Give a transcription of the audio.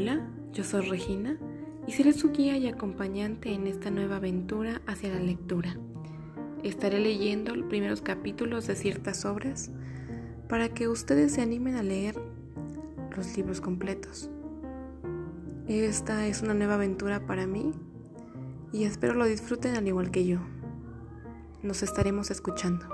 Hola, yo soy Regina y seré su guía y acompañante en esta nueva aventura hacia la lectura. Estaré leyendo los primeros capítulos de ciertas obras para que ustedes se animen a leer los libros completos. Esta es una nueva aventura para mí y espero lo disfruten al igual que yo. Nos estaremos escuchando.